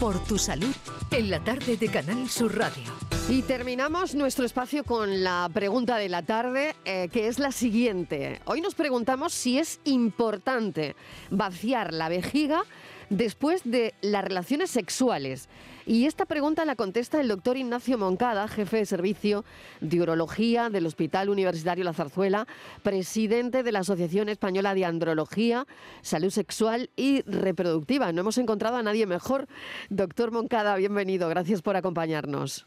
Por tu salud, en la tarde de Canal Sur Radio. Y terminamos nuestro espacio con la pregunta de la tarde, eh, que es la siguiente. Hoy nos preguntamos si es importante vaciar la vejiga después de las relaciones sexuales. Y esta pregunta la contesta el doctor Ignacio Moncada, jefe de servicio de urología del Hospital Universitario La Zarzuela, presidente de la Asociación Española de Andrología, Salud Sexual y Reproductiva. No hemos encontrado a nadie mejor. Doctor Moncada, bienvenido. Gracias por acompañarnos.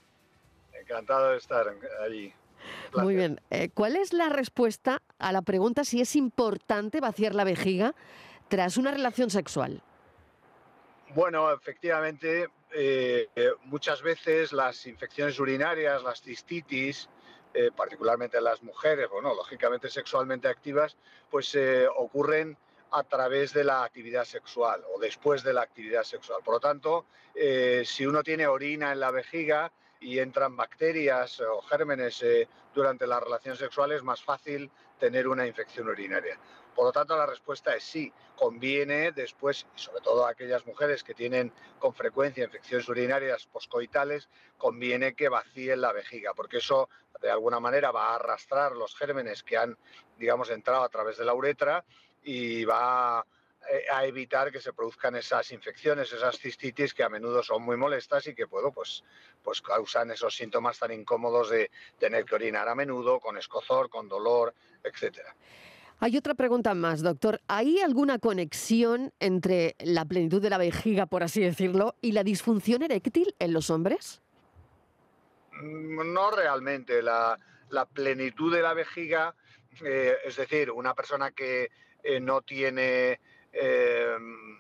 Encantado de estar allí. Muy bien. Eh, ¿Cuál es la respuesta a la pregunta si es importante vaciar la vejiga tras una relación sexual? Bueno, efectivamente, eh, eh, muchas veces las infecciones urinarias, las cistitis, eh, particularmente en las mujeres, bueno, lógicamente sexualmente activas, pues ocurren a través de la actividad sexual o después de la actividad sexual. Por lo tanto, si uno tiene orina en la vejiga y entran bacterias o gérmenes durante la relación sexual, es más fácil tener una infección urinaria. Por lo tanto, la respuesta es sí. Conviene después, y sobre todo a aquellas mujeres que tienen con frecuencia infecciones urinarias poscoitales, conviene que vacíen la vejiga, porque eso de alguna manera va a arrastrar los gérmenes que han, digamos, entrado a través de la uretra y va eh, a evitar que se produzcan esas infecciones, esas cistitis que a menudo son muy molestas y que puedo, pues, pues causan esos síntomas tan incómodos de tener que orinar a menudo, con escozor, con dolor, etcétera. Hay otra pregunta más, doctor. ¿Hay alguna conexión entre la plenitud de la vejiga, por así decirlo, y la disfunción eréctil en los hombres? No realmente. La, plenitud de la vejiga, eh, es decir, una persona que eh, no tiene eh,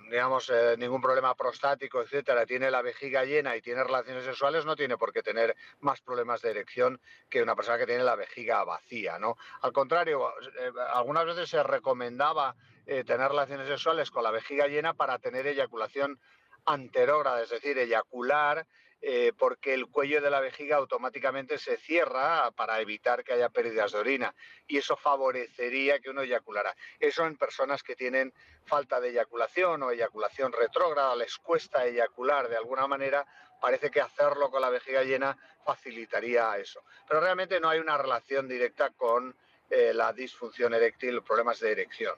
digamos, eh, ningún problema prostático, etcétera, tiene la vejiga llena y tiene relaciones sexuales, no tiene por qué tener más problemas de erección que una persona que tiene la vejiga vacía, ¿no? Al contrario, eh, algunas veces se recomendaba tener relaciones sexuales con la vejiga llena para tener eyaculación anterógrada, es decir, eyacular eh, porque el cuello de la vejiga automáticamente se cierra para evitar que haya pérdidas de orina y eso favorecería que uno eyaculara. Eso en personas que tienen falta de eyaculación o eyaculación retrógrada, les cuesta eyacular de alguna manera, parece que hacerlo con la vejiga llena facilitaría eso. Pero realmente no hay una relación directa con eh, la disfunción eréctil, problemas de erección.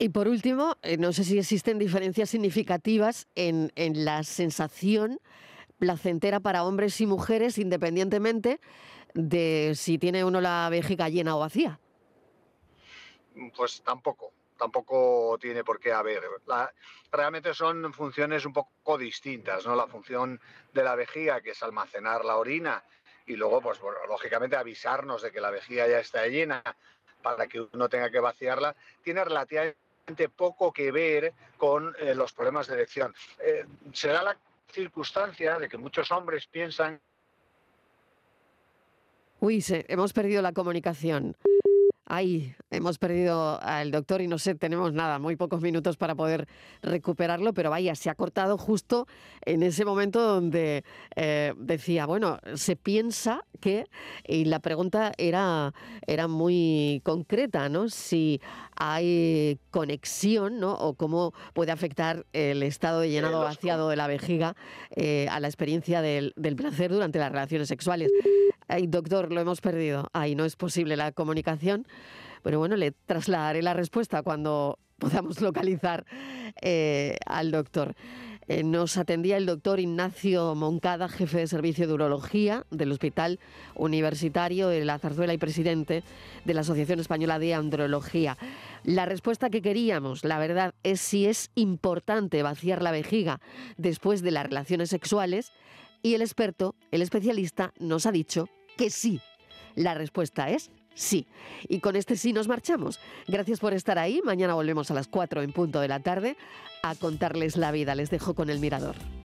Y por último, eh, no sé si existen diferencias significativas en, en la sensación placentera para hombres y mujeres independientemente de si tiene uno la vejiga llena o vacía. Pues tampoco, tampoco tiene por qué haber. realmente son funciones un poco distintas, ¿no? La función de la vejiga, que es almacenar la orina, y luego, pues lógicamente avisarnos de que la vejiga ya está llena para que uno tenga que vaciarla, tiene relativamente poco que ver con eh, los problemas de erección. Eh, se da la circunstancia de que muchos hombres piensan... Uy, se, hemos perdido la comunicación. Ay, hemos perdido al doctor y no sé, tenemos nada, muy pocos minutos para poder recuperarlo, pero vaya, se ha cortado justo en ese momento donde eh, decía, bueno, se piensa que, y la pregunta era, era muy concreta, ¿no? Si hay conexión, ¿no? O cómo puede afectar el estado de llenado vaciado de la vejiga eh, a la experiencia del, del placer durante las relaciones sexuales. Ay, doctor, lo hemos perdido. Ay, no es posible la comunicación. Pero bueno, le trasladaré la respuesta cuando podamos localizar eh, al doctor. Eh, nos atendía el doctor Ignacio Moncada, jefe de servicio de urología del Hospital Universitario de la Zarzuela y presidente de la Asociación Española de Andrología. La respuesta que queríamos, la verdad, es si es importante vaciar la vejiga después de las relaciones sexuales y el experto, el especialista, nos ha dicho que sí. La respuesta es sí. Y con este sí nos marchamos. Gracias por estar ahí. Mañana volvemos a las 4 en punto de la tarde a contarles la vida. Les dejo con el mirador.